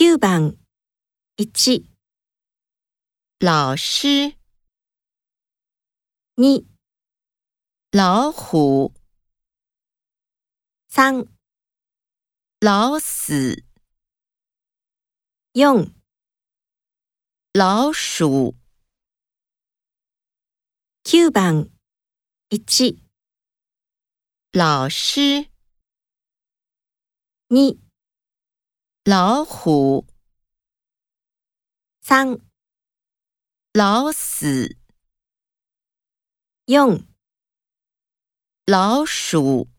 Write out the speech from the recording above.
9番。1、老师，2、老虎，3、老死，4、老鼠，9番。1、老师，2、老虎，三、老死，用老鼠。